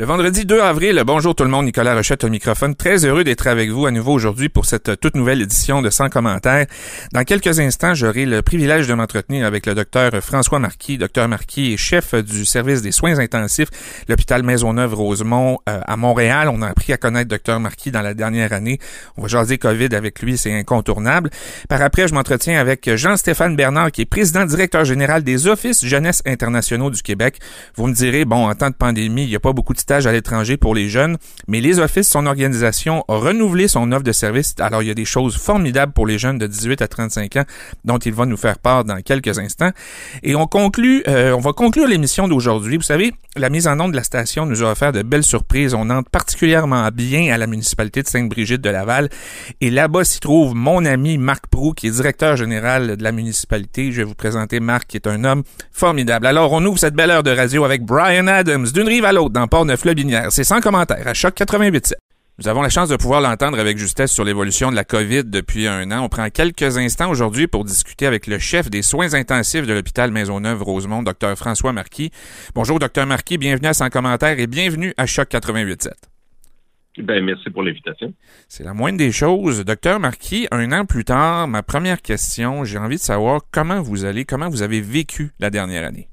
Le vendredi 2 avril, bonjour tout le monde, Nicolas Rochette au microphone. Très heureux d'être avec vous à nouveau aujourd'hui pour cette toute nouvelle édition de 100 commentaires. Dans quelques instants, j'aurai le privilège de m'entretenir avec le docteur François Marquis. Docteur Marquis est chef du service des soins intensifs, l'hôpital Maisonneuve-Rosemont euh, à Montréal. On a appris à connaître docteur Marquis dans la dernière année. On va jaser COVID avec lui, c'est incontournable. Par après, je m'entretiens avec Jean-Stéphane Bernard, qui est président directeur général des Offices Jeunesse internationaux du Québec. Vous me direz, bon, en temps de pandémie, il n'y a pas beaucoup de à l'étranger pour les jeunes, mais les offices, son organisation, a renouvelé son offre de service. Alors, il y a des choses formidables pour les jeunes de 18 à 35 ans dont il va nous faire part dans quelques instants. Et on conclut, euh, on va conclure l'émission d'aujourd'hui. Vous savez, la mise en onde de la station nous a offert de belles surprises. On entre particulièrement bien à la municipalité de Sainte-Brigitte de Laval. Et là-bas s'y trouve mon ami Marc Prou, qui est directeur général de la municipalité. Je vais vous présenter Marc, qui est un homme formidable. Alors, on ouvre cette belle heure de radio avec Brian Adams, d'une rive à l'autre, dans Port-Neuf c'est sans commentaire, à Choc 88.7. Nous avons la chance de pouvoir l'entendre avec justesse sur l'évolution de la COVID depuis un an. On prend quelques instants aujourd'hui pour discuter avec le chef des soins intensifs de l'hôpital Maisonneuve-Rosemont, Dr François Marquis. Bonjour, Dr Marquis. Bienvenue à Sans commentaire et bienvenue à Choc 88.7. Ben, merci pour l'invitation. C'est la moindre des choses. Docteur Marquis, un an plus tard, ma première question, j'ai envie de savoir comment vous allez, comment vous avez vécu la dernière année.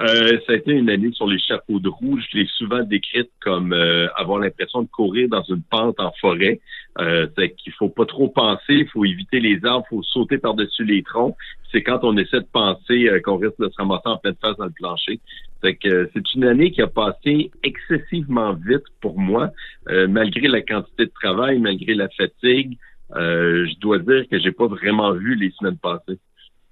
Euh, ça a été une année sur les chapeaux de roue. Je l'ai souvent décrite comme euh, avoir l'impression de courir dans une pente en forêt. Euh, c'est qu'il faut pas trop penser, il faut éviter les arbres, il faut sauter par-dessus les troncs. C'est quand on essaie de penser euh, qu'on risque de se ramasser en pleine face dans le plancher. C'est que c'est une année qui a passé excessivement vite pour moi, malgré la quantité de travail, malgré la fatigue. je dois dire que j'ai pas vraiment vu les semaines passées.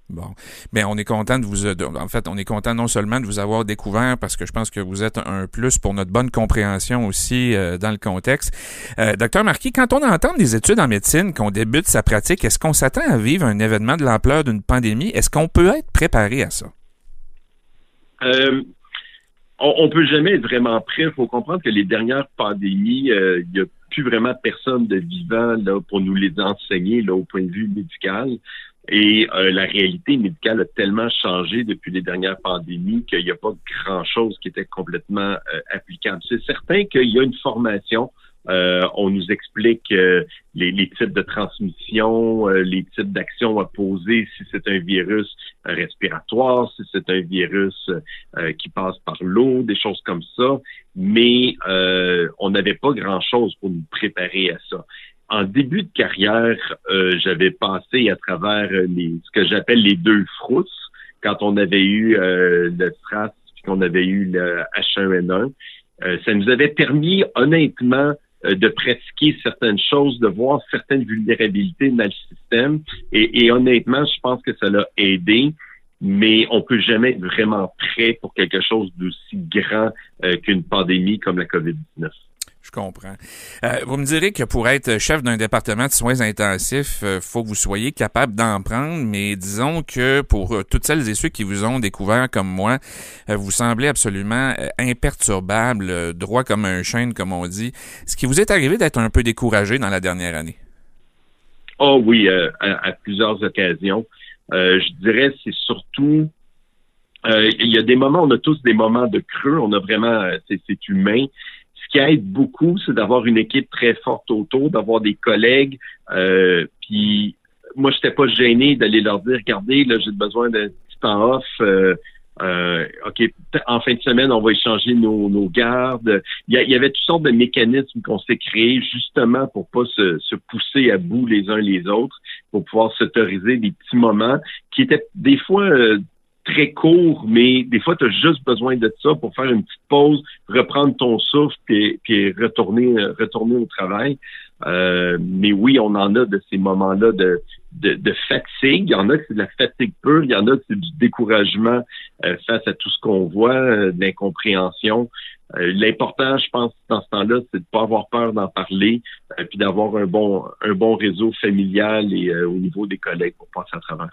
Bon, mais on est content de vous, en fait, on est content non seulement de vous avoir découvert parce que je pense que vous êtes un plus pour notre bonne compréhension aussi euh, dans le contexte. Euh, docteur Marquis, quand on entend des études en médecine, qu'on débute sa pratique, est-ce qu'on s'attend à vivre un événement de l'ampleur d'une pandémie? Est-ce qu'on peut être préparé à ça? Euh, on, peut jamais être vraiment prêt. Il faut comprendre que les dernières pandémies, euh, il n'y a plus vraiment personne de vivant là pour nous les enseigner là au point de vue médical. Et euh, la réalité médicale a tellement changé depuis les dernières pandémies qu'il n'y a pas grand-chose qui était complètement euh, applicable. C'est certain qu'il y a une formation. Euh, on nous explique les, types de transmission, les types d'actions à poser si c'est un virus respiratoire, si c'est un virus qui passe par l'eau, des choses comme ça. Mais on n'avait pas grand-chose pour nous préparer à ça en début de carrière, euh, j'avais passé à travers les, ce que j'appelle les deux frousses, quand on avait eu euh, le SRAS et qu'on avait eu le H1N1. Euh, ça nous avait permis, honnêtement, de pratiquer certaines choses, de voir certaines vulnérabilités dans le système. Et, et honnêtement, je pense que ça l'a aidé mais on peut jamais être vraiment prêt pour quelque chose d'aussi grand qu'une pandémie comme la COVID-19. Euh, vous me direz que pour être chef d'un département de soins intensifs, il euh, faut que vous soyez capable d'en prendre, mais disons que pour euh, toutes celles et ceux qui vous ont découvert comme moi, vous semblez absolument imperturbable, droit comme un chêne, comme on dit. Ce qui vous est arrivé d'être un peu découragé dans la dernière année? Oh oui, à, plusieurs occasions. je dirais c'est surtout il y a des moments, on a tous des moments de creux, on a vraiment, c'est humain, qui aide beaucoup, c'est d'avoir une équipe très forte autour, d'avoir des collègues. Euh, puis moi, j'étais pas gêné d'aller leur dire, regardez, là, j'ai besoin d'un petit temps off. Euh, euh, OK, en fin de semaine, on va échanger nos, nos gardes. Il y, avait toutes sortes de mécanismes qu'on s'est créés justement pour pas se, se, pousser à bout les uns les autres, pour pouvoir s'autoriser des petits moments qui étaient des fois euh, très court, mais des fois, tu as juste besoin de ça pour faire une petite pause, reprendre ton souffle puis retourner, retourner au travail. Euh, mais oui, on en a de ces moments-là de, de, fatigue. Il y en a que c'est de la fatigue pure, il y en a que c'est du découragement euh, face à tout ce qu'on voit, euh, de l'incompréhension. L'important, je pense, dans ce temps-là, c'est de pas avoir peur d'en parler, puis d'avoir un bon, un bon réseau familial et au niveau des collègues pour passer à travers.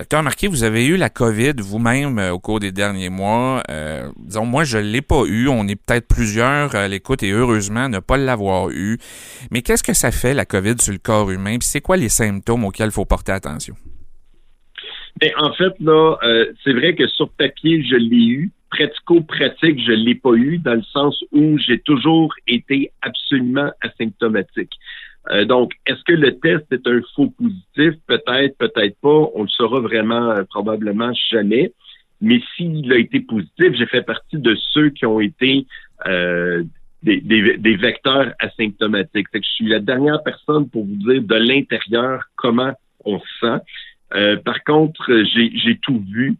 Docteur Marquis, vous avez eu la COVID vous-même euh, au cours des derniers mois. Euh, disons, moi, je ne l'ai pas eu. On est peut-être plusieurs à l'écoute et heureusement ne pas l'avoir eu. Mais qu'est-ce que ça fait, la COVID, sur le corps humain? Puis c'est quoi les symptômes auxquels il faut porter attention? Bien, en fait, là, euh, c'est vrai que sur papier, je l'ai eu. pratico-pratique, je l'ai pas eu dans le sens où j'ai toujours été absolument asymptomatique. Euh, donc, est-ce que le test est un faux positif? Peut-être, peut-être pas. On le saura vraiment euh, probablement jamais. Mais s'il a été positif, j'ai fait partie de ceux qui ont été euh, des, des, vecteurs asymptomatiques. C'est que je suis la dernière personne pour vous dire de l'intérieur comment on se sent. par contre, j'ai tout vu.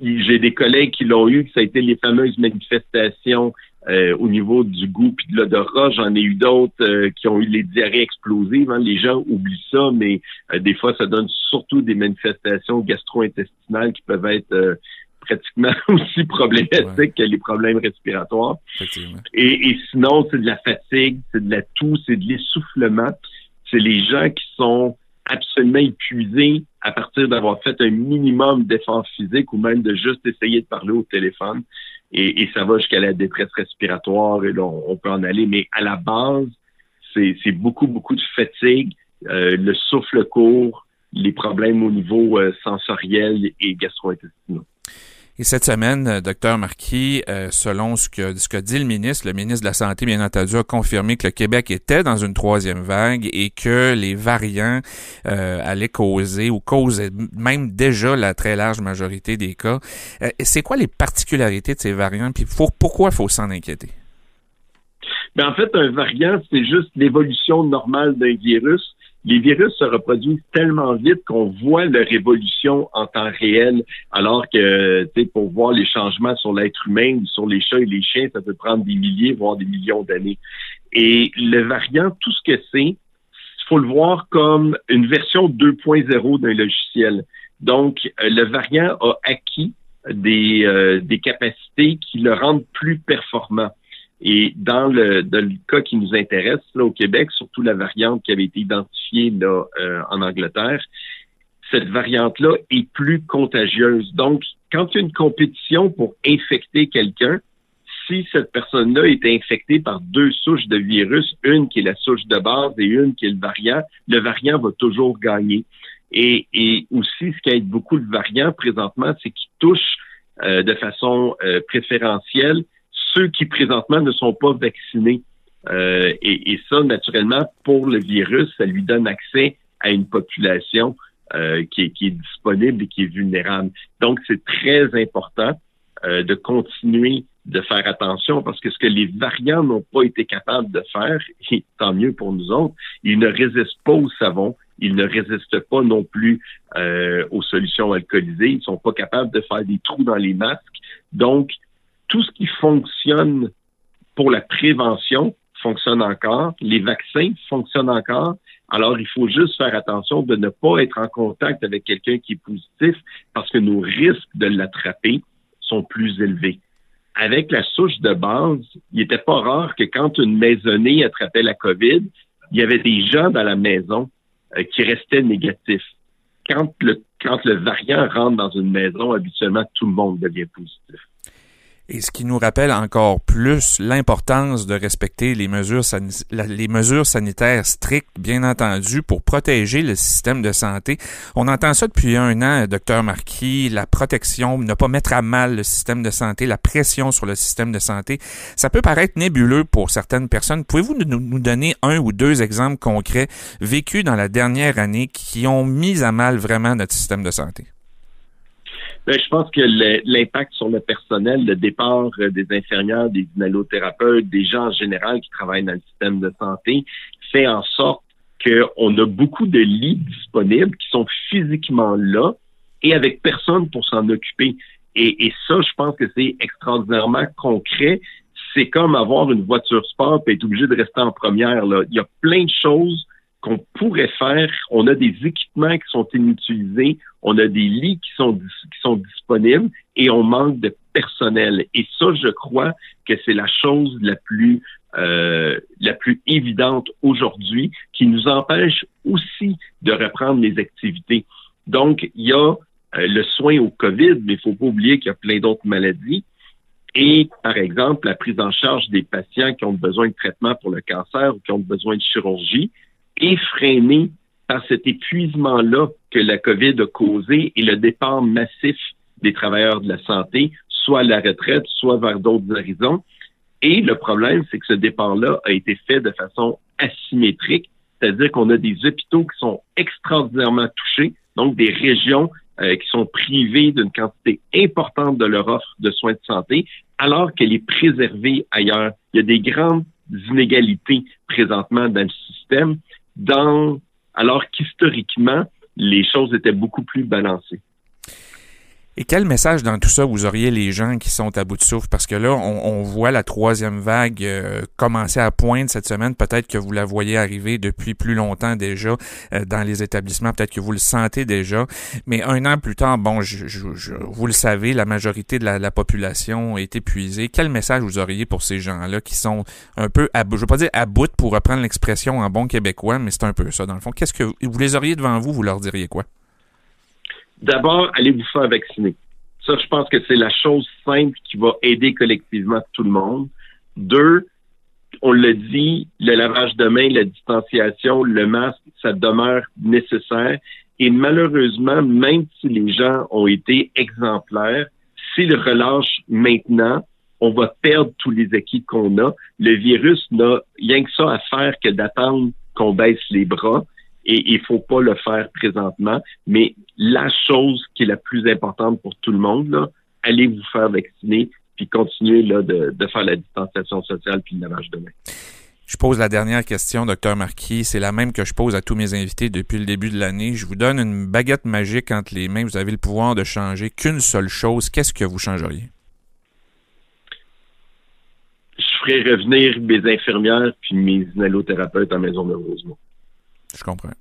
j'ai des collègues qui l'ont eu, ça a été les fameuses manifestations euh, au niveau du goût puis de l'odorat. J'en ai eu d'autres euh, qui ont eu les diarrhées explosives. Hein. Les gens oublient ça, mais euh, des fois, ça donne surtout des manifestations gastro-intestinales qui peuvent être pratiquement aussi problématiques que les problèmes respiratoires. Et, et sinon, c'est de la fatigue, c'est de la toux, c'est de l'essoufflement. C'est les gens qui sont absolument épuisés à partir d'avoir fait un minimum d'efforts physiques ou même de juste essayer de parler au téléphone et, ça va jusqu'à la détresse respiratoire et là, on, peut en aller. Mais à la base, c'est beaucoup, beaucoup de fatigue, euh, le souffle court, les problèmes au niveau euh, sensoriel et gastro-intestinaux. Et cette semaine, euh, docteur Marquis, euh, selon ce que, dit le ministre, le ministre de la Santé, bien entendu, a confirmé que le Québec était dans une troisième vague et que les variants euh, allaient causer ou causaient même déjà la très large majorité des cas. c'est quoi les particularités de ces variants? Puis pour, pourquoi faut s'en inquiéter? Ben, en fait, un variant, c'est juste l'évolution normale d'un virus les virus se reproduisent tellement vite qu'on voit leur évolution en temps réel, alors que, pour voir les changements sur l'être humain, sur les chats et les chiens, ça peut prendre des milliers, voire des millions d'années. Et le variant, tout ce que c'est, il faut le voir comme une version 2.0 d'un logiciel. Donc, euh, le variant a acquis des, euh, des capacités qui le rendent plus performant. Et dans le, cas qui nous intéresse, là, au Québec, surtout la variante qui avait été identifiée là, euh, en Angleterre, cette variante-là est plus contagieuse. Donc, quand il y a une compétition pour infecter quelqu'un, si cette personne-là est infectée par deux souches de virus, une qui est la souche de base et une qui est le variant, le variant va toujours gagner. Et, et aussi, ce qui aide beaucoup le variant présentement, c'est qu'il touche euh, de façon euh, préférentielle ceux qui présentement ne sont pas vaccinés. Euh, et, ça, naturellement, pour le virus, ça lui donne accès à une population euh, qui, est, disponible et qui est vulnérable. Donc, c'est très important euh, de continuer de faire attention parce que ce que les variants n'ont pas été capables de faire, et tant mieux pour nous autres, ils ne résistent pas au savon, ils ne résistent pas non plus aux solutions alcoolisées, ils sont pas capables de faire des trous dans les masques. Donc, tout ce qui fonctionne pour la prévention fonctionne encore, les vaccins fonctionnent encore. Alors, il faut juste faire attention de ne pas être en contact avec quelqu'un qui est positif parce que nos risques de l'attraper sont plus élevés. Avec la souche de base, il n'était pas rare que quand une maisonnée attrapait la COVID, il y avait des gens dans la maison euh, qui restaient négatifs. Quand le, quand le variant rentre dans une maison, habituellement, tout le monde devient positif. Et ce qui nous rappelle encore plus l'importance de respecter les mesures, sanitaires strictes, bien entendu, pour protéger le système de santé. On entend ça depuis un an, docteur Marquis, la protection, ne pas mettre à mal le système de santé, la pression sur le système de santé. Ça peut paraître nébuleux pour certaines personnes. Pouvez-vous nous donner un ou deux exemples concrets vécus dans la dernière année qui ont mis à mal vraiment notre système de santé? Ben, je pense que l'impact sur le personnel, le départ euh, des infirmières, des inhalothérapeutes, des gens en général qui travaillent dans le système de santé, fait en sorte qu'on a beaucoup de lits disponibles qui sont physiquement là et avec personne pour s'en occuper. Et, ça, je pense que c'est extraordinairement concret. C'est comme avoir une voiture sport et être obligé de rester en première. Là. Il y a plein de choses qu'on pourrait faire. On a des équipements qui sont inutilisés, on a des lits qui sont, qui sont disponibles et on manque de personnel. Et ça, je crois que c'est la chose la plus euh, la plus évidente aujourd'hui qui nous empêche aussi de reprendre les activités. Donc, il y a euh, le soin au COVID, mais il faut pas oublier qu'il y a plein d'autres maladies. Et, par exemple, la prise en charge des patients qui ont besoin de traitement pour le cancer ou qui ont besoin de chirurgie, effréné par cet épuisement-là que la COVID a causé et le départ massif des travailleurs de la santé, soit à la retraite, soit vers d'autres horizons. Et le problème, c'est que ce départ-là a été fait de façon asymétrique, c'est-à-dire qu'on a des hôpitaux qui sont extraordinairement touchés, donc des régions euh, qui sont privées d'une quantité importante de leur offre de soins de santé, alors qu'elle est préservée ailleurs. Il y a des grandes inégalités présentement dans le système, dans, alors qu'historiquement, les choses étaient beaucoup plus balancées. Et quel message dans tout ça vous auriez les gens qui sont à bout de souffle? Parce que là, on, voit la troisième vague euh, commencer à poindre cette semaine. Peut-être que vous la voyez arriver depuis plus longtemps déjà euh, dans les établissements. Peut-être que vous le sentez déjà. Mais un an plus tard, bon, je, vous le savez, la majorité de la, population est épuisée. Quel message vous auriez pour ces gens-là qui sont un peu à bout? Je veux pas dire à bout pour reprendre l'expression en bon québécois, mais c'est un peu ça dans le fond. Qu'est-ce que vous les auriez devant vous? Vous leur diriez quoi? D'abord, allez vous faire vacciner. Ça, je pense que c'est la chose simple qui va aider collectivement tout le monde. Deux, on l'a dit, le lavage de main, la distanciation, le masque, ça demeure nécessaire. Et malheureusement, même si les gens ont été exemplaires, s'ils relâchent maintenant, on va perdre tous les acquis qu'on a. Le virus n'a rien que ça à faire que d'attendre qu'on baisse les bras et il faut pas le faire présentement. Mais la chose qui est la plus importante pour tout le monde, là, allez vous faire vacciner puis continuer là, de, de faire la distanciation sociale puis le lavage de main. Je pose la dernière question, docteur Marquis. C'est la même que je pose à tous mes invités depuis le début de l'année. Je vous donne une baguette magique entre les mains. Vous avez le pouvoir de changer qu'une seule chose. Qu'est-ce que vous changeriez? Je ferais revenir mes infirmières puis mes inhalothérapeutes en maison de Rosemont. Je comprends.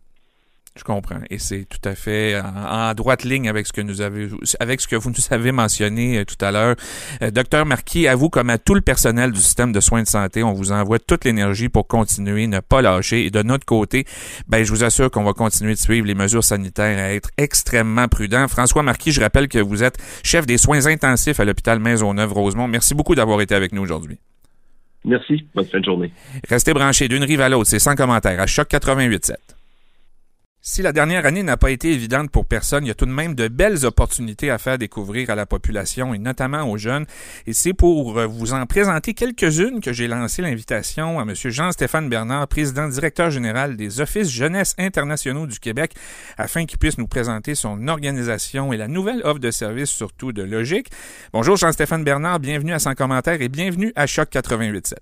Je comprends. Et c'est tout à fait en, droite ligne avec ce que nous avez, avec ce que vous nous avez mentionné euh, tout à l'heure. Euh, docteur Marquis, à vous comme à tout le personnel du système de soins de santé, on vous envoie toute l'énergie pour continuer, ne pas lâcher. Et de notre côté, ben, je vous assure qu'on va continuer de suivre les mesures sanitaires à être extrêmement prudents. François Marquis, je rappelle que vous êtes chef des soins intensifs à l'hôpital Maisonneuve-Rosemont. Merci beaucoup d'avoir été avec nous aujourd'hui. Merci. Bonne fin de journée. Restez branchés d'une rive à l'autre. C'est sans commentaire à Choc 88.7. Si la dernière année n'a pas été évidente pour personne, il y a tout de même de belles opportunités à faire découvrir à la population et notamment aux jeunes. Et c'est pour vous en présenter quelques-unes que j'ai lancé l'invitation à M. Jean-Stéphane Bernard, président directeur général des Offices Jeunesse internationaux du Québec, afin qu'il puisse nous présenter son organisation et la nouvelle offre de services, surtout de logique. Bonjour Jean-Stéphane Bernard, bienvenue à Sans commentaire et bienvenue à Choc 88.7.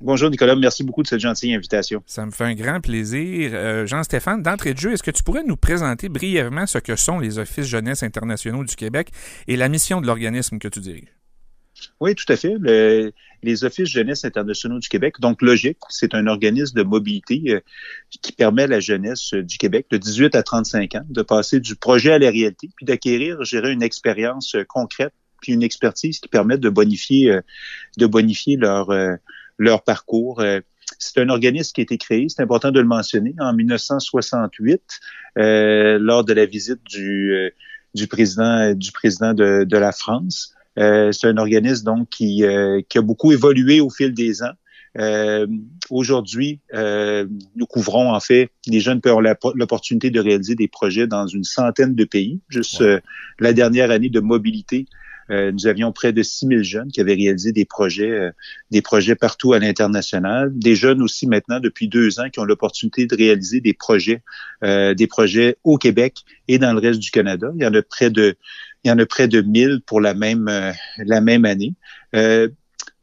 Bonjour Nicolas, merci beaucoup de cette gentille invitation. Ça me fait un grand plaisir. Euh, Jean-Stéphane, d'entrée de jeu, est-ce que tu pourrais nous présenter brièvement ce que sont les Offices jeunesse internationaux du Québec et la mission de l'organisme que tu diriges? Oui, tout à fait. les Offices jeunesse internationaux du Québec, donc Logique, c'est un organisme de mobilité euh, qui permet à la jeunesse euh, du Québec de 18 à 35 ans de passer du projet à la réalité, puis d'acquérir, je dirais, une expérience concrète, puis une expertise qui permet de bonifier, de bonifier leur leur parcours. Euh, c'est un organisme qui a été créé, c'est important de le mentionner, en 1968, euh, lors de la visite du, euh, du président, du président de, de la France. Euh, c'est un organisme donc qui, qui a beaucoup évolué au fil des ans. Euh, Aujourd'hui, euh, nous couvrons en fait, les jeunes ont l'opportunité de réaliser des projets dans une centaine de pays. Juste la dernière année de mobilité, euh, nous avions près de 6000 jeunes qui avaient réalisé des projets, euh, des projets partout à l'international. Des jeunes aussi maintenant depuis deux ans qui ont l'opportunité de réaliser des projets, euh, des projets au Québec et dans le reste du Canada. Il y en a près de, il y en a près de 1000 pour la même, la même année.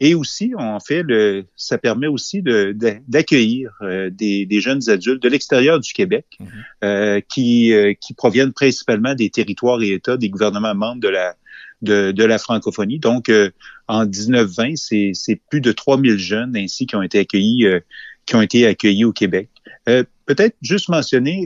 Et aussi, en fait, le, ça permet aussi d'accueillir de, des, des, jeunes adultes de l'extérieur du Québec mhm. euh, qui, qui proviennent principalement des territoires et États des gouvernements membres de la, de, la francophonie. Donc, euh, en 1920, c'est plus de 3000 jeunes ainsi qui ont été accueillis, euh, qui ont été accueillis au Québec. Euh, peut-être juste mentionner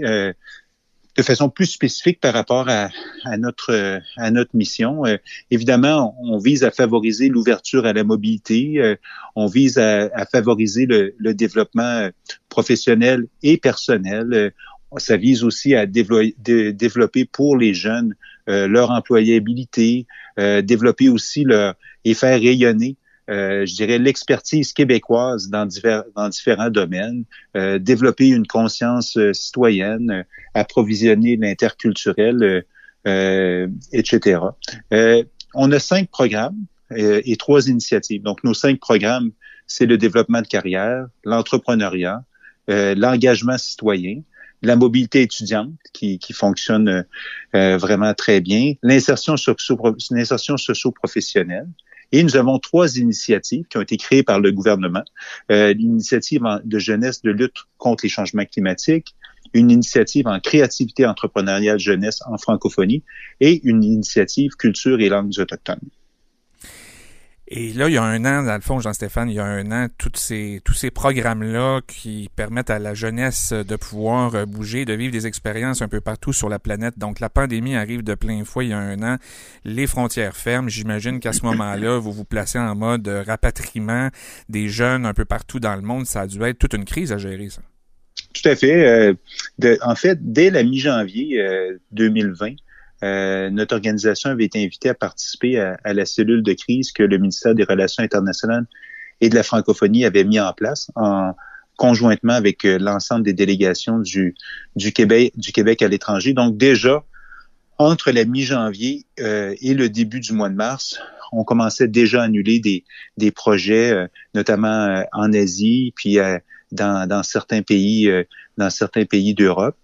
de façon plus spécifique par rapport à, notre à notre mission. évidemment, on vise à favoriser l'ouverture à la mobilité. on vise à, favoriser le, développement professionnel et personnel. ça vise aussi à développer pour les jeunes euh, leur employabilité, euh, développer aussi leur, et faire rayonner euh, je dirais, l'expertise québécoise dans, divers, dans différents domaines, développer une conscience citoyenne, approvisionner l'interculturel etc. on a cinq programmes et trois initiatives. Donc, nos cinq programmes, c'est le développement de carrière, l'entrepreneuriat, l'engagement citoyen, la mobilité étudiante qui, fonctionne euh, vraiment très bien, l'insertion socio-professionnelle. Et nous avons trois initiatives qui ont été créées par le gouvernement. Euh, L'initiative de jeunesse de lutte contre les changements climatiques, une initiative en créativité entrepreneuriale jeunesse en francophonie et une initiative culture et langues autochtones. Et là, il y a un an, dans le fond, Jean-Stéphane, il y a un an, toutes ces, tous ces programmes-là qui permettent à la jeunesse de pouvoir euh, bouger, de vivre des expériences un peu partout sur la planète. Donc, la pandémie arrive de plein fouet il y a un an. Les frontières ferment. J'imagine qu'à ce moment-là, vous vous placez en mode rapatriement des jeunes un peu partout dans le monde. Ça a dû être toute une crise à gérer, ça. Tout à fait. Euh, de, en fait, dès la mi-janvier 2020, euh, notre organisation avait été invitée à participer à, la cellule de crise que le ministère des Relations internationales et de la francophonie avait mis en place en conjointement avec euh, l'ensemble des délégations du, du Québec, du Québec à l'étranger. Donc déjà, entre la mi-janvier euh, et le début du mois de mars, on commençait déjà à annuler des, des projets, notamment en Asie, puis dans, dans certains pays, dans certains pays d'Europe.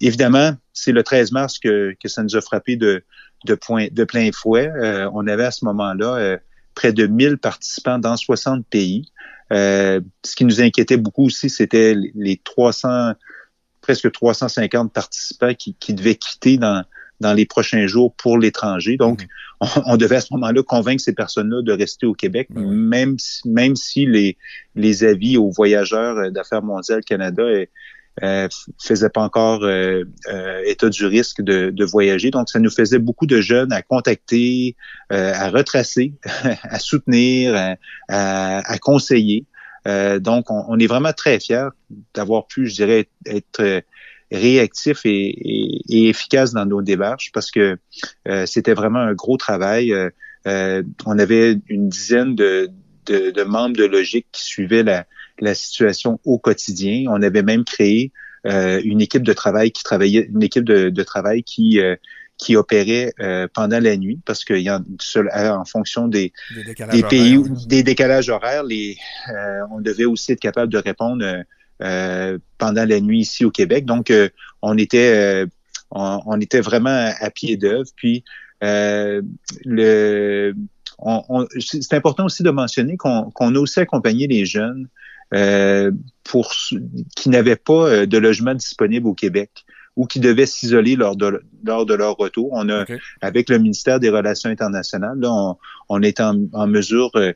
évidemment, c'est le 13 mars que, que ça nous a frappé de, de, point, de plein fouet. Euh, on avait à ce moment-là euh, près de 1000 participants dans 60 pays. Euh, ce qui nous inquiétait beaucoup aussi, c'était les 300, presque 350 participants qui, qui devaient quitter dans, dans les prochains jours pour l'étranger. Donc, mm-hmm. on, devait à ce moment-là convaincre ces personnes-là de rester au Québec, ben même, si, même si les, les avis aux voyageurs d'affaires mondiales Canada euh, faisait pas encore euh, euh, état du risque de, de, voyager. Donc, ça nous faisait beaucoup de jeunes à contacter, euh, à retracer, à soutenir, à, à, conseiller. donc, on, on, est vraiment très fiers d'avoir pu, je dirais, être, réactif et, et, et, efficace dans nos démarches parce que c'était vraiment un gros travail. on avait une dizaine de, de, de membres de Logique qui suivaient la, la situation au quotidien. On avait même créé euh, une équipe de travail qui travaillait, une équipe de, de travail qui euh, qui opérait euh, pendant la nuit parce qu'il y a en fonction des, des, pays des décalages horaires, les on devait aussi être capable de répondre pendant la nuit ici au Québec. Donc on était on, était vraiment à, pied d'œuvre. Puis le c'est important aussi de mentionner qu'on a aussi accompagné les jeunes euh, pour qui n'avaient pas euh, de logement disponible au Québec ou qui devaient s'isoler lors de, lors de leur retour. On a, avec le ministère des Relations internationales, là, on, on est en, en mesure euh,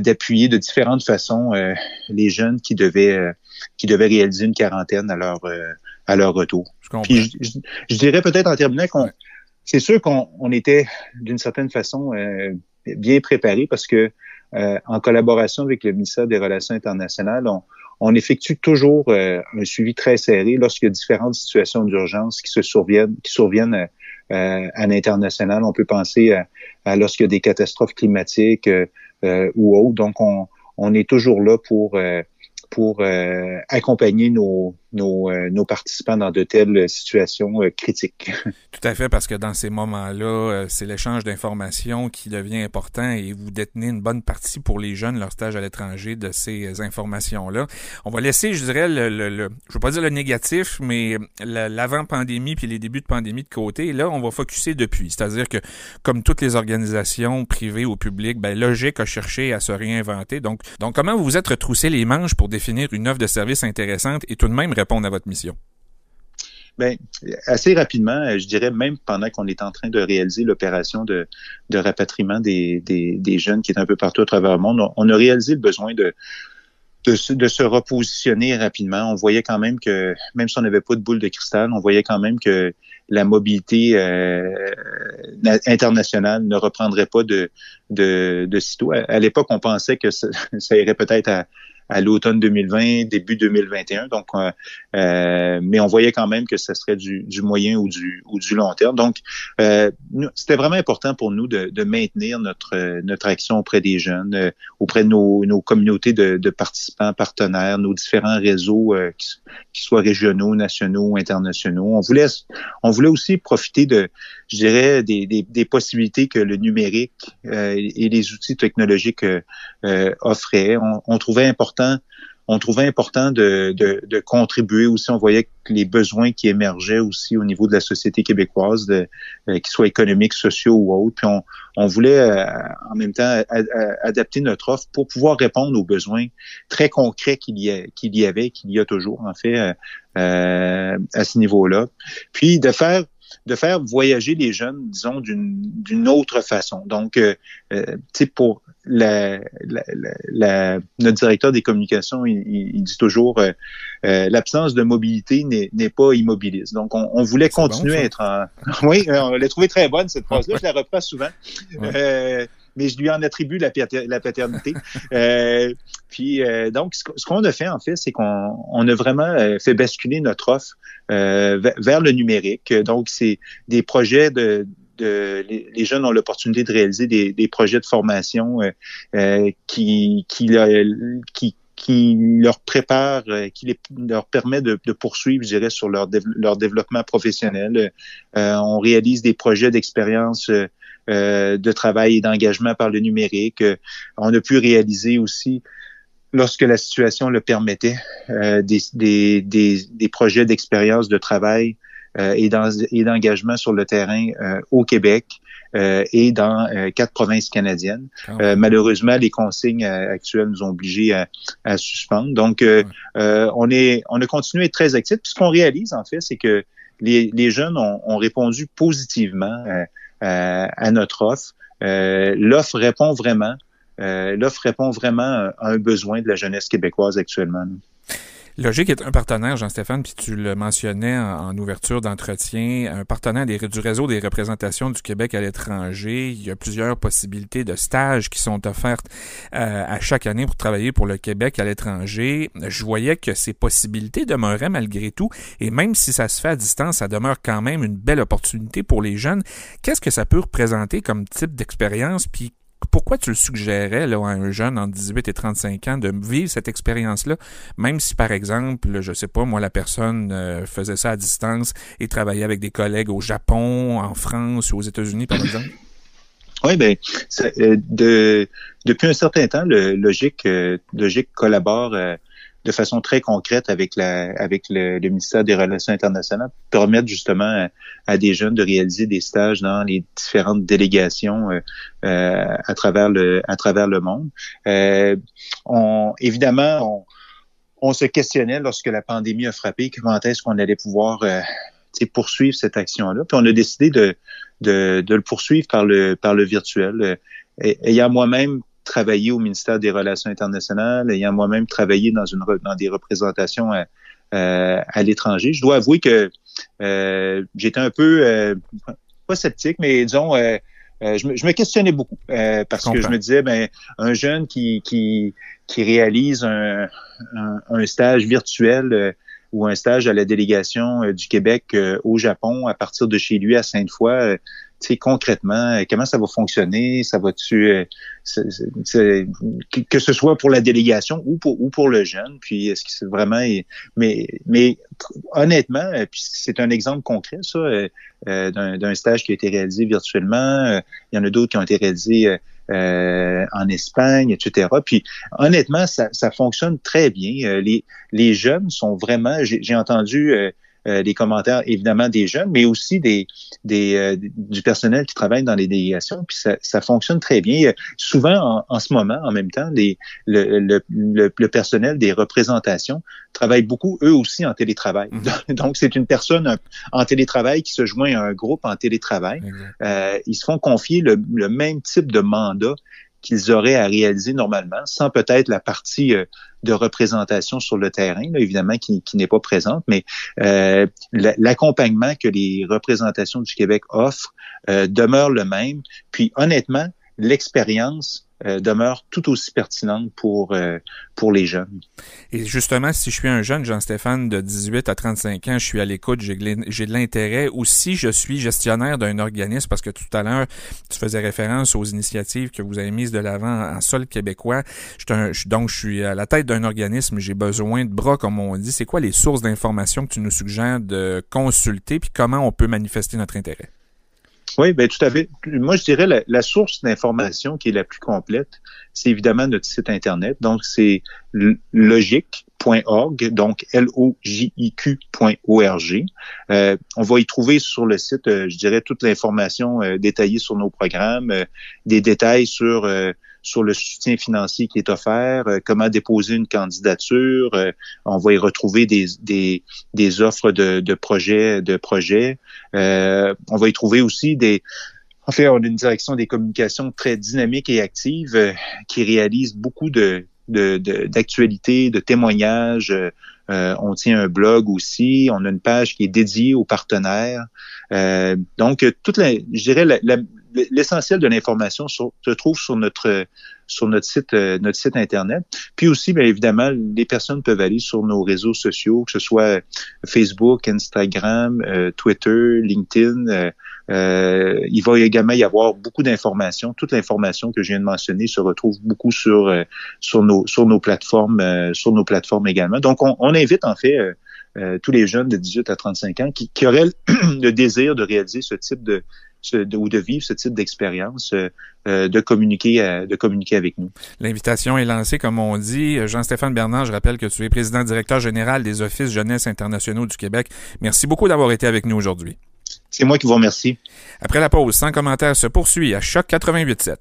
d'appuyer de différentes façons les jeunes qui devaient qui devaient réaliser une quarantaine à leur à leur retour. Je, je, dirais peut-être en terminant qu'on c'est sûr qu'on on était d'une certaine façon bien préparé parce que euh, en collaboration avec le ministère des Relations internationales, on, effectue toujours euh, un suivi très serré lorsqu'il y a différentes situations d'urgence qui se surviennent, qui surviennent euh, à l'international. On peut penser à, lorsqu'il y a des catastrophes climatiques ou autres. Donc, on, on, est toujours là pour pour accompagner nos, nos, euh, nos, participants dans de telles situations euh, critiques. Tout à fait, parce que dans ces moments-là, euh, c'est l'échange d'informations qui devient important et vous détenez une bonne partie pour les jeunes, leur stage à l'étranger, de ces informations-là. On va laisser, je dirais, le, le, le je veux pas dire le négatif, mais l'avant-pandémie puis les débuts de pandémie de côté. Et là, on va focuser depuis. C'est-à-dire que, comme toutes les organisations privées ou publiques, ben, Logique a cherché à se réinventer. Donc, donc comment vous vous êtes retroussé les manches pour définir une offre de service intéressante? Et tout de même répondre à votre mission? Bien, assez rapidement, je dirais même pendant qu'on est en train de réaliser l'opération de, de rapatriement des, des, jeunes qui est un peu partout à travers le monde, on, a réalisé le besoin de, de se, repositionner rapidement. On voyait quand même que, même si on n'avait pas de boule de cristal, on voyait quand même que la mobilité euh, internationale ne reprendrait pas de, de, de sitôt. À, l'époque, on pensait que ça, ça irait peut-être à, à l'automne 2020, début 2021. Donc, euh, euh, mais on voyait quand même que ce serait du, du, moyen ou du, ou du long terme. Donc, euh, c'était vraiment important pour nous de, de, maintenir notre, notre action auprès des jeunes, euh, auprès de nos, nos communautés de, de, participants, partenaires, nos différents réseaux, euh, qui, soient régionaux, nationaux, internationaux. On voulait, on voulait aussi profiter de, je dirais, des, des, des possibilités que le numérique et les outils technologiques offraient. On, on, trouvait important on trouvait important de, de, de, contribuer aussi. On voyait les besoins qui émergeaient aussi au niveau de la société québécoise, de, euh, qu'ils soient économiques, sociaux ou autres. Puis on, on voulait euh, en même temps adapter notre offre pour pouvoir répondre aux besoins très concrets qu'il y, a, qu'il y avait, qu'il y a toujours en fait euh, à ce niveau-là. Puis de faire de faire voyager les jeunes, disons, d'une autre façon. Donc, euh, euh, tu sais, pour la, la, la, notre directeur des communications, il, il dit toujours euh, euh l'absence de mobilité n'est pas immobiliste. Donc, on, on voulait continuer à être en... oui, on l'a trouvé très bonne, cette phrase-là. Je la reprends souvent. Euh, mais je lui en attribue la, la paternité. euh, puis euh, donc, ce qu'on a fait en fait, c'est qu'on on a vraiment euh, fait basculer notre offre euh, vers le numérique. Donc, c'est des projets de, de les, jeunes ont l'opportunité de réaliser des, des, projets de formation qui, qui, qui qui leur prépare, qui les, leur permet de, de, poursuivre, je dirais, sur leur, leur développement professionnel. Euh, on réalise des projets d'expérience euh, de travail et d'engagement par le numérique. Euh, on a pu réaliser aussi lorsque la situation le permettait, euh, des, des, des, des, projets d'expérience de travail euh, et d'engagement sur le terrain euh, au Québec euh, et dans quatre provinces canadiennes. Ah malheureusement, les consignes actuelles nous ont obligés à, à suspendre. Donc, on est, on a continué à être très actifs. Puis ce qu'on réalise en fait, c'est que les, les jeunes ont, ont répondu positivement euh, à notre offre. Euh, l'offre répond vraiment. Euh, l'offre répond vraiment à un besoin de la jeunesse québécoise actuellement. Logique est un partenaire, Jean-Stéphane, puis tu le mentionnais en, ouverture d'entretien, un partenaire du réseau des représentations du Québec à l'étranger. Il y a plusieurs possibilités de stages qui sont offertes euh, à chaque année pour travailler pour le Québec à l'étranger. Je voyais que ces possibilités demeuraient malgré tout, et même si ça se fait à distance, ça demeure quand même une belle opportunité pour les jeunes. Qu'est-ce que ça peut représenter comme type d'expérience, puis pourquoi tu le suggérais là, à un jeune entre 18 et 35 ans de vivre cette expérience-là, même si, par exemple, je sais pas, moi, la personne euh, faisait ça à distance et travaillait avec des collègues au Japon, en France ou aux États-Unis, par exemple? Oui, ben, euh, de, depuis un certain temps, le Logique, euh, Logique collabore de façon très concrète avec la avec le, ministère des Relations internationales permettre justement à, des jeunes de réaliser des stages dans les différentes délégations euh, euh, à travers le à travers le monde. Euh, on, évidemment, on, se questionnait lorsque la pandémie a frappé comment est-ce qu'on allait pouvoir poursuivre cette action-là. Puis on a décidé de, de, de, le poursuivre par le par le virtuel. Ayant moi-même travaillé au ministère des Relations internationales, ayant moi-même travaillé dans, une, dans des représentations à, euh, à l'étranger. Je dois avouer que euh, j'étais un peu, euh, pas sceptique, mais disons, euh, je me, je, me, questionnais beaucoup parce que je me disais, ben, un jeune qui, qui, qui réalise un, un, un stage virtuel ou un stage à la délégation du Québec au Japon à partir de chez lui à Sainte-Foy, sais, concrètement, euh, comment ça va fonctionner, ça va-tu, euh, que ce soit pour la délégation ou pour ou pour le jeune, puis est-ce que c'est vraiment, mais mais honnêtement, euh, puis c'est un exemple concret ça d'un stage qui a été réalisé virtuellement, il y en a d'autres qui ont été réalisés en Espagne, etc. Puis honnêtement, ça, ça fonctionne très bien. les les jeunes sont vraiment, j'ai entendu euh, les commentaires évidemment des jeunes, mais aussi des, des euh, du personnel qui travaille dans les délégations. Puis ça, ça fonctionne très bien. Souvent, en, ce moment, en même temps, les, le, le, le, personnel des représentations travaille beaucoup, eux aussi, en télétravail. Mhm. Donc, c'est une personne en télétravail qui se joint à un groupe en télétravail. Euh, ils se font confier le, le même type de mandat qu'ils auraient à réaliser normalement, sans peut-être la partie euh, de représentation sur le terrain, évidemment, qui, n'est pas présente, mais euh, l'accompagnement que les représentations du Québec offrent euh, demeure le même. Puis honnêtement, l'expérience euh, demeure tout aussi pertinente pour euh, pour les jeunes. Et justement, si je suis un jeune, Jean-Stéphane, de 18 à 35 ans, je suis à l'écoute, j'ai de l'intérêt, ou si je suis gestionnaire d'un organisme, parce que tout à l'heure, tu faisais référence aux initiatives que vous avez mises de l'avant en sol québécois. Je, donc, je suis à la tête d'un organisme, j'ai besoin de bras, comme on dit. C'est quoi les sources d'informations que tu nous suggères de consulter, puis comment on peut manifester notre intérêt? Oui, bien tout à fait. Moi, je dirais la, la source d'information qui est la plus complète, c'est évidemment notre site Internet. Donc, c'est logique.org, donc L-O-J-I-Q.org. Euh, on va y trouver sur le site, euh, je dirais, toute l'information euh, détaillée sur nos programmes, euh, des détails sur sur le soutien financier qui est offert, comment déposer une candidature. on va y retrouver des, des, des offres de, de projets. De projets. on va y trouver aussi des en fait, on a une direction des communications très dynamique et active euh, qui réalise beaucoup de d'actualités, de, de, témoignages. Euh, on tient un blog aussi. On a une page qui est dédiée aux partenaires. Euh, donc, toute la, je dirais, l'essentiel de l'information se trouve sur notre sur notre site notre site internet. Puis aussi, bien évidemment, les personnes peuvent aller sur nos réseaux sociaux, que ce soit Facebook, Instagram, Twitter, LinkedIn. Euh, il va également y avoir beaucoup d'informations. Toute l'information que je viens de mentionner se retrouve beaucoup sur euh, sur nos sur nos plateformes euh, sur nos plateformes également. Donc on, on invite en fait tous les jeunes de 18 à 35 ans qui, qui auraient le désir de réaliser ce type de, de, ou de vivre ce type d'expérience, de communiquer, de communiquer avec nous. L'invitation est lancée, comme on dit. Jean-Stéphane Bernard, je rappelle que tu es président directeur général des Offices jeunesse internationaux du Québec. Merci beaucoup d'avoir été avec nous aujourd'hui. C'est moi qui vous remercie. Après la pause, sans commentaire se poursuit à Choc 88.7.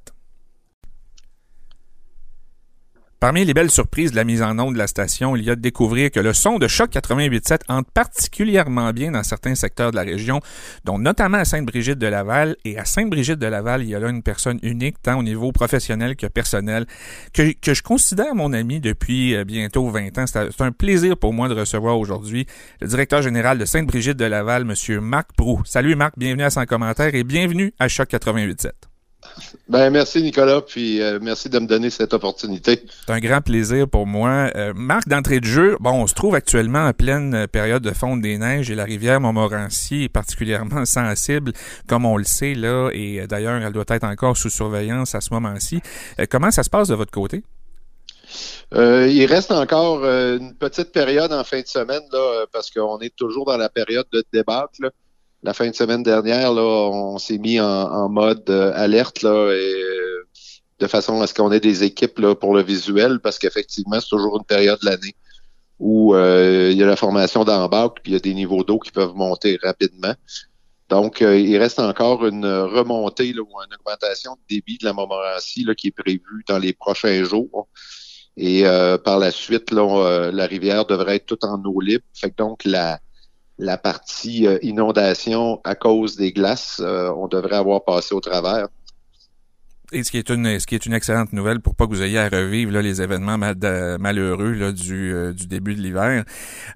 Parmi les belles surprises de la mise en onde de la station, il y a de découvrir que le son de Choc 88.7 entre particulièrement bien dans certains secteurs de la région, dont notamment à Sainte-Brigitte de Laval. Et à Sainte-Brigitte de Laval, il y a là une personne unique, tant au niveau professionnel que personnel, que, que je considère mon ami depuis euh, bientôt 20 ans. C'est un plaisir pour moi de recevoir aujourd'hui le directeur général de Sainte-Brigitte de Laval, Monsieur Marc Prou. Salut Marc, bienvenue à Sans commentaire et bienvenue à Choc 88.7. Ben merci Nicolas, puis euh, merci de me donner cette opportunité. C'est un grand plaisir pour moi. Euh, Marc, d'entrée de jeu, bon, on se trouve actuellement en pleine euh, période de fonte des neiges et la rivière Montmorency est particulièrement sensible, comme on le sait là, et d'ailleurs elle doit être encore sous surveillance à ce moment-ci. comment ça se passe de votre côté? il reste encore une petite période en fin de semaine là, parce qu'on est toujours dans la période de débâcle. La fin de semaine dernière, là, on s'est mis en, mode euh, alerte là, euh, de façon à ce qu'on ait des équipes là, pour le visuel, parce qu'effectivement, c'est toujours une période de l'année où euh, il y a la formation d'embarque, puis il y a des niveaux d'eau qui peuvent monter rapidement. Donc, il reste encore une remontée là, ou une augmentation de débit de la Montmorency là, qui est prévue dans les prochains jours. Et par la suite, là, la rivière devrait être toute en eau libre. Fait que donc, la, la partie euh, inondation à cause des glaces, euh, on devrait avoir passé au travers. Et ce qui est une ce qui est une excellente nouvelle pour pas que vous ayez à revivre là, les événements malheureux là, du, euh, du début de l'hiver.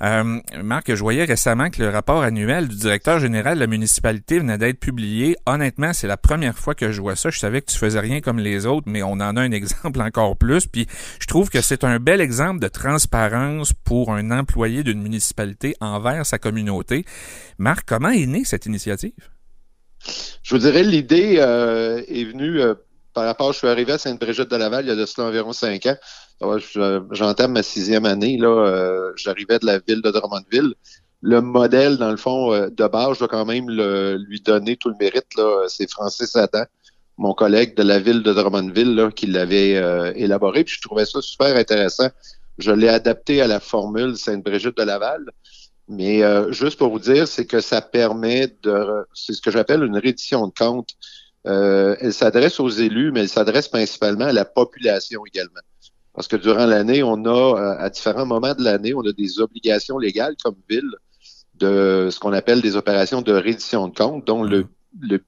Euh, Marc, je voyais récemment que le rapport annuel du directeur général de la municipalité venait d'être publié. Honnêtement, c'est la première fois que je vois ça. Je savais que tu faisais rien comme les autres, mais on en a un exemple encore plus. Puis je trouve que c'est un bel exemple de transparence pour un employé d'une municipalité envers sa communauté. Marc, comment est née cette initiative? Je vous dirais, l'idée euh, est venue par rapport, je suis arrivé à Sainte-Brigitte-de-Laval il y a de cela environ cinq ans. J'entame ma sixième année. Là, euh, j'arrivais de la ville de Drummondville. Le modèle, dans le fond, euh, de base, je dois quand même lui donner tout le mérite. C'est Francis Adam, mon collègue de la ville de Drummondville, là, qui l'avait euh, élaboré. Puis je trouvais ça super intéressant. Je l'ai adapté à la formule Sainte-Brigitte-de-Laval. Mais juste pour vous dire, c'est que ça permet de, c'est ce que j'appelle une reddition de compte euh, elle s'adresse aux élus, mais elle s'adresse principalement à la population également. Parce que durant l'année, on a, euh, à différents moments de l'année, on a des obligations légales comme ville de ce qu'on appelle des opérations de reddition de compte, dont le,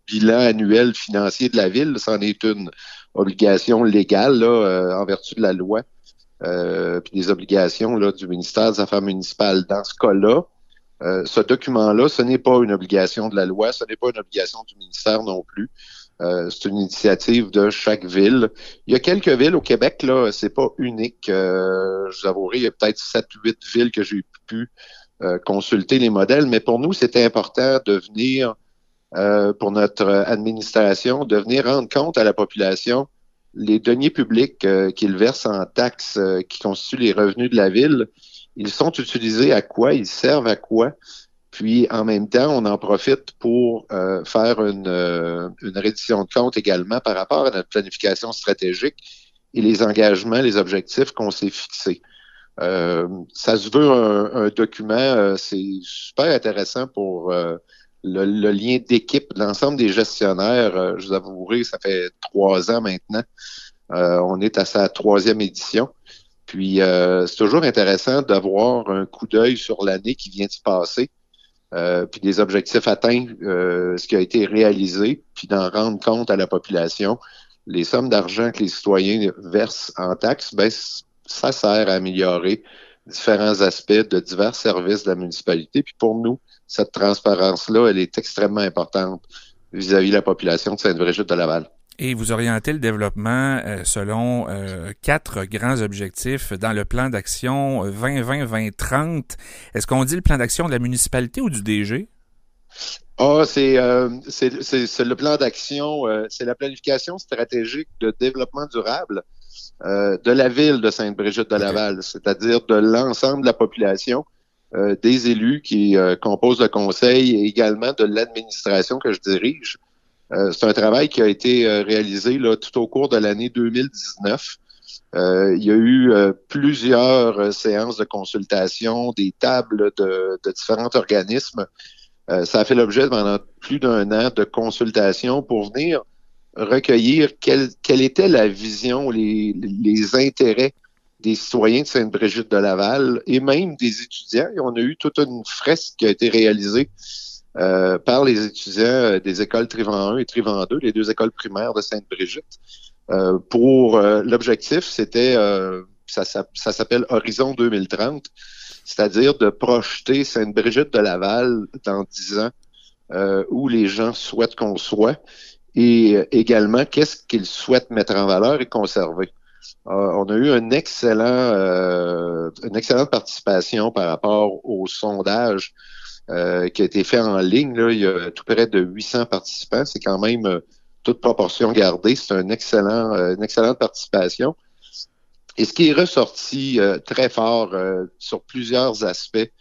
bilan annuel financier de la ville, c'en est une obligation légale là, euh, en vertu de la loi, euh, puis des obligations là, du ministère des Affaires municipales. Dans ce cas-là, ce document-là, ce n'est pas une obligation de la loi, ce n'est pas une obligation du ministère non plus. Euh, c'est une initiative de chaque ville. Il y a quelques villes au Québec, là, c'est pas unique. Euh, je vous avouerai, il y a peut-être sept, huit villes que j'ai pu euh, consulter les modèles, mais pour nous, c'était important de venir, pour notre administration, de venir rendre compte à la population les deniers publics qu'ils versent en taxes qui constituent les revenus de la ville. Ils sont utilisés à quoi? Ils servent à quoi? Puis en même temps, on en profite pour euh, faire une, euh, une reddition de compte également par rapport à notre planification stratégique et les engagements, les objectifs qu'on s'est fixés. Euh, ça se veut un, document, c'est super intéressant pour le, le, lien d'équipe de l'ensemble des gestionnaires. je vous avouerai, ça fait trois ans maintenant. on est à sa troisième édition. Puis c'est toujours intéressant d'avoir un coup d'œil sur l'année qui vient de se passer euh, puis des objectifs atteints, euh, ce qui a été réalisé, puis d'en rendre compte à la population. Les sommes d'argent que les citoyens versent en taxes, ben, ça sert à améliorer différents aspects de divers services de la municipalité. Puis pour nous, cette transparence-là, elle est extrêmement importante vis-à-vis de la population de Sainte-Brigitte de Laval. Et vous orientez le développement euh, selon euh, quatre grands objectifs dans le plan d'action 2020-2030. Est-ce qu'on dit le plan d'action de la municipalité ou du DG? Ah, c'est euh, le plan d'action, c'est la planification stratégique de développement durable de la ville de Sainte-Brigitte-de-Laval, c'est-à-dire de l'ensemble de la population, des élus qui composent le conseil et également de l'administration que je dirige. Euh, c'est un travail qui a été euh, réalisé tout au cours de l'année 2019. Euh, il y a eu plusieurs séances de consultation, des tables de, différents organismes. ça a fait l'objet pendant plus d'un an de consultation pour venir recueillir quelle, était la vision, les, les intérêts des citoyens de Sainte-Brigitte de Laval et même des étudiants. Et on a eu toute une fresque qui a été réalisée euh, par les étudiants euh, des écoles Trivan 1 et Trivan 2, les deux écoles primaires de Sainte-Brigitte. Euh, pour l'objectif, c'était ça, s'appelle Horizon 2030, c'est-à-dire de projeter Sainte-Brigitte de Laval dans dix ans où les gens souhaitent qu'on soit et également qu'est-ce qu'ils souhaitent mettre en valeur et conserver. on a eu une excellente participation par rapport au sondage euh, qui a été fait en ligne. Là. Il y a tout près de 800 participants. C'est quand même euh, toute proportion gardée. C'est un excellent, euh, une excellente participation. Et ce qui est ressorti très fort sur plusieurs aspects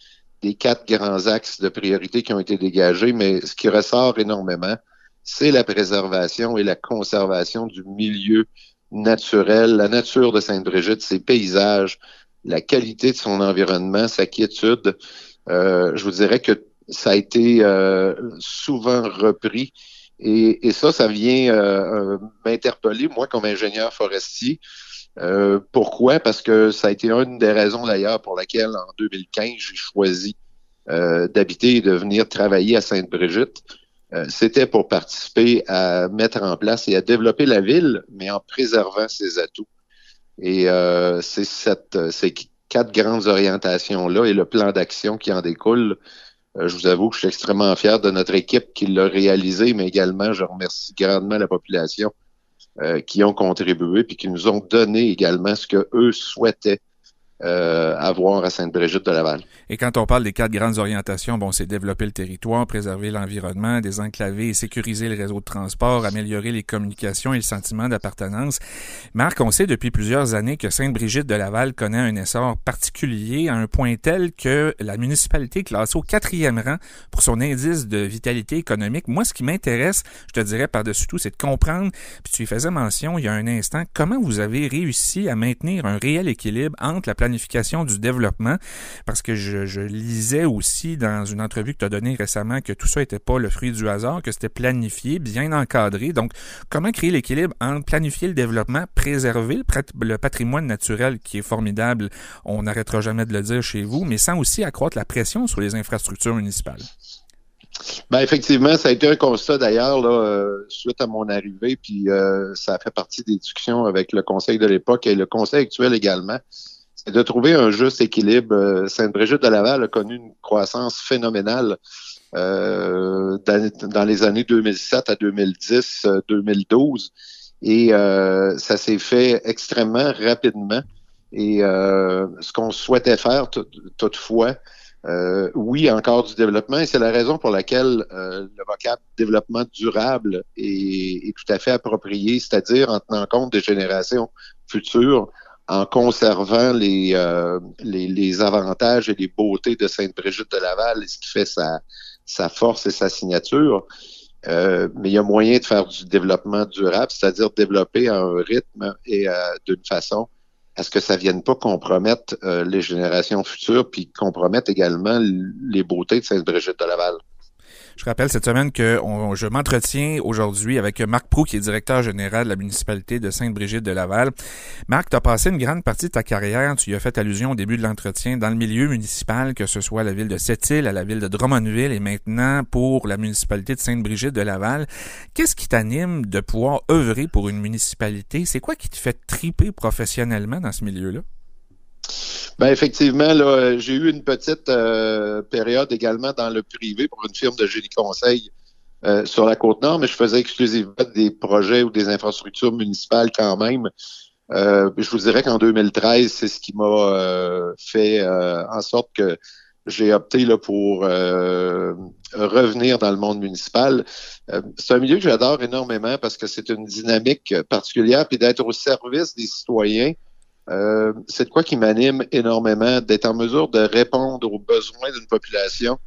des quatre grands axes de priorité qui ont été dégagés, mais ce qui ressort énormément, c'est la préservation et la conservation du milieu naturel, la nature de Sainte-Brigitte, ses paysages, la qualité de son environnement, sa quiétude. Euh, je vous dirais que ça a été euh, souvent repris. Et, ça, ça vient euh, m'interpeller, moi, comme ingénieur forestier. pourquoi? Parce que ça a été une des raisons d'ailleurs pour laquelle en 2015, j'ai choisi d'habiter et de venir travailler à Sainte-Brigitte. C'était pour participer à mettre en place et à développer la ville, mais en préservant ses atouts. Et c'est cette, quatre grandes orientations-là et le plan d'action qui en découle. Euh, je vous avoue que je suis extrêmement fier de notre équipe qui l'a réalisé, mais également je remercie grandement la population euh, qui ont contribué puis qui nous ont donné également ce que eux souhaitaient euh, à voir à Sainte-Brigitte de Laval. Et quand on parle des quatre grandes orientations, bon, c'est développer le territoire, préserver l'environnement, désenclaver et sécuriser le réseau de transport, améliorer les communications et le sentiment d'appartenance. Marc, on sait depuis plusieurs années que Sainte-Brigitte de Laval connaît un essor particulier à un point tel que la municipalité est classée au quatrième rang pour son indice de vitalité économique. Moi, ce qui m'intéresse, je te dirais par-dessus tout, c'est de comprendre, puis tu y faisais mention il y a un instant, comment vous avez réussi à maintenir un réel équilibre entre la planification planification du développement, parce que je, lisais aussi dans une entrevue que tu as donnée récemment que tout ça n'était pas le fruit du hasard, que c'était planifié, bien encadré. Donc, comment créer l'équilibre entre planifier le développement, préserver le, patrimoine naturel qui est formidable, on n'arrêtera jamais de le dire chez vous, mais sans aussi accroître la pression sur les infrastructures municipales? Ben effectivement, ça a été un constat d'ailleurs euh, suite à mon arrivée, puis euh, ça a fait partie des discussions avec le conseil de l'époque et le conseil actuel également c'est de trouver un juste équilibre. Euh, Sainte-Brigitte de Laval a connu une croissance phénoménale euh, dans, les années 2007 à 2010, 2012. Euh, et ça s'est fait extrêmement rapidement. Et ce qu'on souhaitait faire toutefois, oui, encore du développement, et c'est la raison pour laquelle le vocable développement durable est, tout à fait approprié, c'est-à-dire en tenant compte des générations futures, en conservant les, les, avantages et les beautés de Sainte-Brigitte de Laval, ce qui fait sa, sa force et sa signature. mais il y a moyen de faire du développement durable, c'est-à-dire développer à un rythme et d'une façon à ce que ça vienne pas compromettre les générations futures, puis compromettre également les beautés de Sainte-Brigitte de Laval. Je rappelle cette semaine que je m'entretiens aujourd'hui avec Marc Prou, qui est directeur général de la municipalité de Sainte-Brigitte de Laval. Marc, tu as passé une grande partie de ta carrière, tu y as fait allusion au début de l'entretien, dans le milieu municipal, que ce soit la ville de Sept-Îles, à la ville de Drummondville et maintenant pour la municipalité de Sainte-Brigitte de Laval. Qu'est-ce qui t'anime de pouvoir œuvrer pour une municipalité? C'est quoi qui te fait triper professionnellement dans ce milieu-là? Ben effectivement, là, j'ai eu une petite euh, période également dans le privé pour une firme de génie conseil euh, sur la côte nord, mais je faisais exclusivement des projets ou des infrastructures municipales quand même. Euh, je vous dirais qu'en 2013, c'est ce qui m'a fait en sorte que j'ai opté là, pour revenir dans le monde municipal. c'est un milieu que j'adore énormément parce que c'est une dynamique particulière, puis d'être au service des citoyens. Euh, c'est de quoi qui m'anime énormément, d'être en mesure de répondre aux besoins d'une population,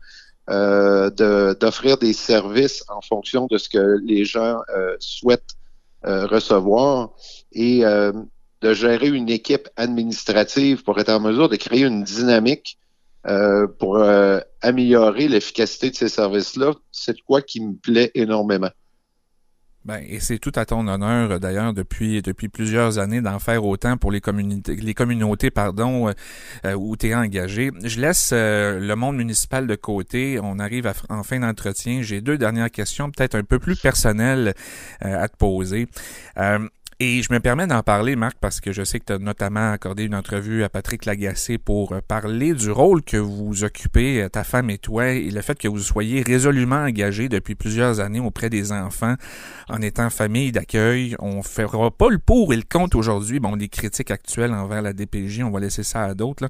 euh, d'offrir des services en fonction de ce que les gens euh, souhaitent recevoir et de gérer une équipe administrative pour être en mesure de créer une dynamique pour améliorer l'efficacité de ces services-là. C'est de quoi qui me plaît énormément. Ben, et c'est tout à ton honneur d'ailleurs depuis depuis plusieurs années d'en faire autant pour les communautés les communautés pardon euh, euh, où tu es engagé. Je laisse euh, le monde municipal de côté. On arrive en fin d'entretien. J'ai deux dernières questions peut-être un peu plus personnelles à te poser. Et je me permets d'en parler, Marc, parce que je sais que tu as notamment accordé une entrevue à Patrick Lagacé pour euh, parler du rôle que vous occupez, euh, ta femme et toi, et le fait que vous soyez résolument engagé depuis plusieurs années auprès des enfants en étant famille d'accueil. On fera pas le pour et le contre aujourd'hui. Bon, des critiques actuelles envers la DPJ, on va laisser ça à d'autres.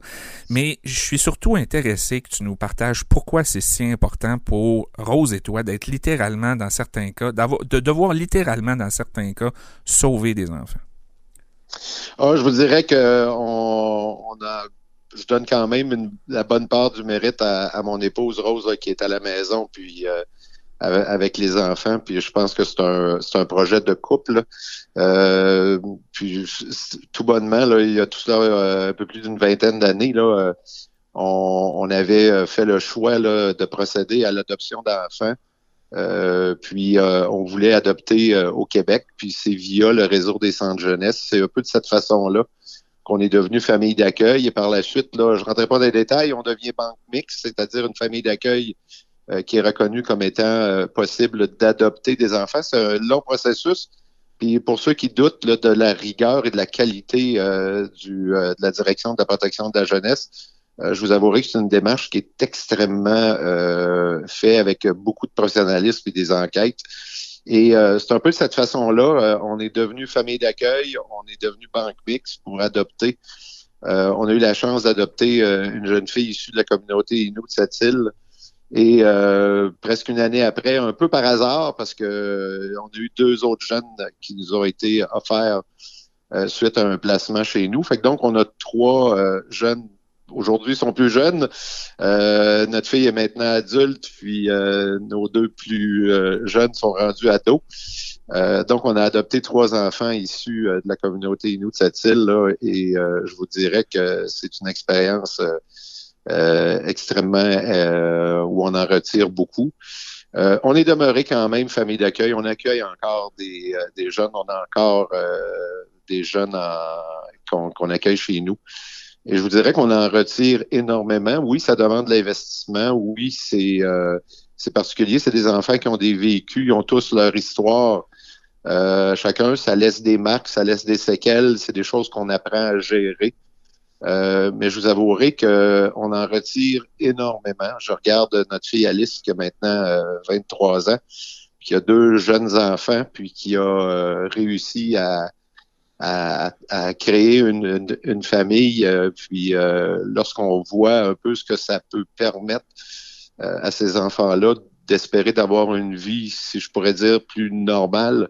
Mais je suis surtout intéressé que tu nous partages pourquoi c'est si important pour Rose et toi d'être littéralement dans certains cas, de devoir littéralement dans certains cas sauver des enfants? Ah, je vous dirais que on, je donne quand même la bonne part du mérite à, mon épouse Rose qui est à la maison puis euh, avec les enfants puis je pense que c'est un projet de couple euh, puis tout bonnement il y a tout cela euh, un peu plus d'une vingtaine d'années on, avait fait le choix de procéder à l'adoption d'enfants euh, puis euh, on voulait adopter euh, au Québec, puis c'est via le réseau des centres jeunesse. C'est un peu de cette façon-là qu'on est devenu famille d'accueil. Et par la suite, là, je ne rentrerai pas dans les détails, on devient banque mixte, c'est-à-dire une famille d'accueil qui est reconnue comme étant possible d'adopter des enfants. C'est un long processus. Puis pour ceux qui doutent de la rigueur et de la qualité du, de la direction de la protection de la jeunesse, euh, je vous avouerai que c'est une démarche qui est extrêmement euh, faite avec beaucoup de professionnalisme et des enquêtes. Et euh, c'est un peu de cette façon-là. on est devenu famille d'accueil, on est devenu banque mix pour adopter. on a eu la chance d'adopter une jeune fille issue de la communauté Inou de cette île. Et presque une année après, un peu par hasard, parce que on a eu deux autres jeunes qui nous ont été offerts suite à un placement chez nous. Fait que donc, on a trois jeunes aujourd'hui sont plus jeunes. Euh, notre fille est maintenant adulte, puis euh, nos deux plus euh, jeunes sont rendus ados. donc, on a adopté trois enfants issus de la communauté Inou de cette île, là, et je vous dirais que c'est une expérience extrêmement où on en retire beaucoup. on est demeuré quand même famille d'accueil. On accueille encore des, des jeunes. On a encore des jeunes qu'on accueille chez nous. Et je vous dirais qu'on en retire énormément. Oui, ça demande de l'investissement. Oui, c'est euh, particulier. C'est des enfants qui ont des vécus, ils ont tous leur histoire. Euh, chacun, ça laisse des marques, ça laisse des séquelles. C'est des choses qu'on apprend à gérer. Euh, mais je vous avouerai qu'on en retire énormément. Je regarde notre fille Alice qui a maintenant 23 ans, qui a deux jeunes enfants, puis qui a réussi à, à, créer une, famille. Euh, puis euh, lorsqu'on voit un peu ce que ça peut permettre euh, à ces enfants-là d'espérer d'avoir une vie, si je pourrais dire, plus normale,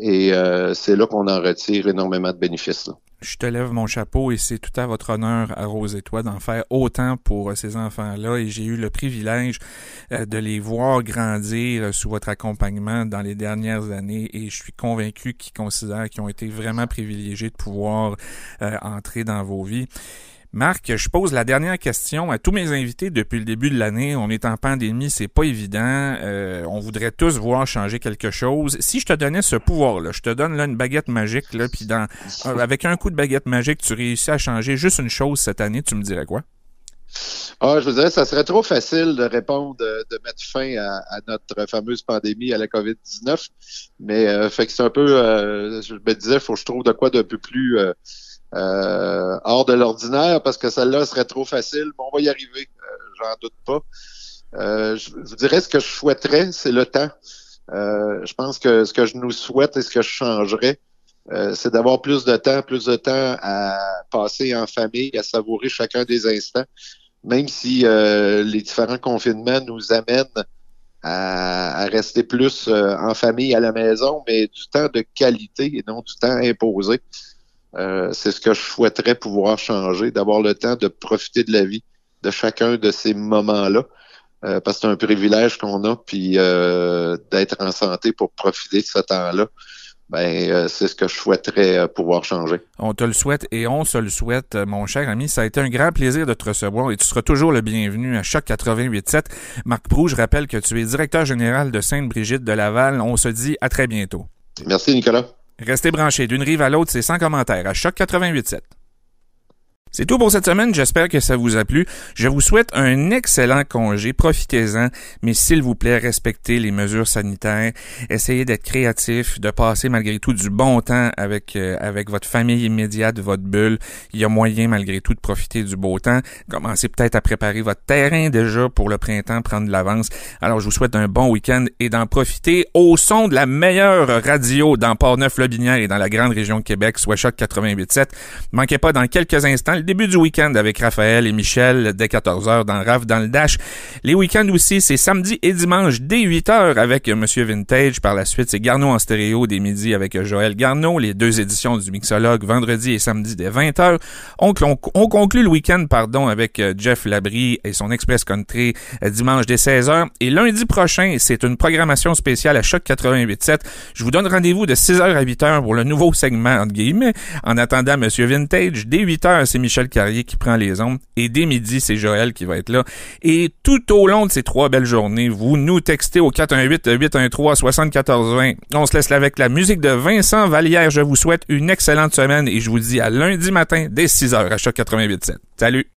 et c'est là qu'on en retire énormément de bénéfices. Je te lève mon chapeau et c'est tout à votre honneur à Rose et toi d'en faire autant pour euh, ces enfants-là et j'ai eu le privilège euh, de les voir grandir euh, sous votre accompagnement dans les dernières années et je suis convaincu qu'ils considèrent qu'ils ont été vraiment privilégiés de pouvoir entrer dans vos vies. Marc, je pose la dernière question à tous mes invités depuis le début de l'année. On est en pandémie, c'est pas évident. Euh, on voudrait tous voir changer quelque chose. Si je te donnais ce pouvoir-là, je te donne là une baguette magique, là, puis dans euh, avec un coup de baguette magique, tu réussis à changer juste une chose cette année, tu me dirais quoi? Ah, je vous dirais, ça serait trop facile de répondre, de mettre fin à, notre fameuse pandémie, à la COVID-19. Mais euh, fait que c'est un peu, je me disais, faut que je trouve de quoi d'un peu plus euh, hors de l'ordinaire parce que celle-là serait trop facile, mais on va y arriver, euh, j'en doute pas. Euh, je vous dirais ce que je souhaiterais, c'est le temps. je pense que ce que je nous souhaite et ce que je changerais, c'est d'avoir plus de temps, plus de temps à passer en famille, à savourer chacun des instants, même si les différents confinements nous amènent à, à rester plus en famille à la maison, mais du temps de qualité et non du temps imposé. Euh, c'est ce que je souhaiterais pouvoir changer, d'avoir le temps de profiter de la vie de chacun de ces moments-là. Euh, parce que c'est un privilège qu'on a, puis euh, d'être en santé pour profiter de ce temps-là. Ben, c'est ce que je souhaiterais pouvoir changer. On te le souhaite et on se le souhaite, mon cher ami. Ça a été un grand plaisir de te recevoir et tu seras toujours le bienvenu à Choc 88.7. Marc Prou, je rappelle que tu es directeur général de Sainte-Brigitte de Laval. On se dit à très bientôt. Merci, Nicolas. Restez branchés d'une rive à l'autre, c'est sans commentaire à Choc 88.7. C'est tout pour cette semaine. J'espère que ça vous a plu. Je vous souhaite un excellent congé. Profitez-en. Mais s'il vous plaît, respectez les mesures sanitaires. Essayez d'être créatif, de passer malgré tout du bon temps avec, euh, avec votre famille immédiate, votre bulle. Il y a moyen malgré tout de profiter du beau temps. Commencez peut-être à préparer votre terrain déjà pour le printemps, prendre de l'avance. Alors, je vous souhaite un bon week-end et d'en profiter au son de la meilleure radio dans Port-Neuf-Lobinière et dans la grande région de Québec, soit Choc 88.7. Manquez pas dans quelques instants début du week-end avec Raphaël et Michel dès 14h dans RAF dans le Dash. Les week-ends aussi, c'est samedi et dimanche dès 8h avec Monsieur Vintage. Par la suite, c'est Garneau en stéréo des midis avec Joël Garneau. Les deux éditions du Mixologue vendredi et samedi dès 20h. On, on, conclut le week-end, pardon, avec euh, Jeff Labrie et son Express Country euh, dimanche dès 16h. Et lundi prochain, c'est une programmation spéciale à Choc 88.7. Je vous donne rendez-vous de 6h à 8h pour le nouveau segment, entre guillemets. En attendant Monsieur Vintage, dès 8h, c'est Michel Michel Carrier qui prend les ondes. Et dès midi, c'est Joël qui va être là. Et tout au long de ces trois belles journées, vous nous textez au 418-813-7420. On se laisse là avec la musique de Vincent Vallière. Je vous souhaite une excellente semaine et je vous dis à lundi matin dès 6h à Choc 88.7. Salut!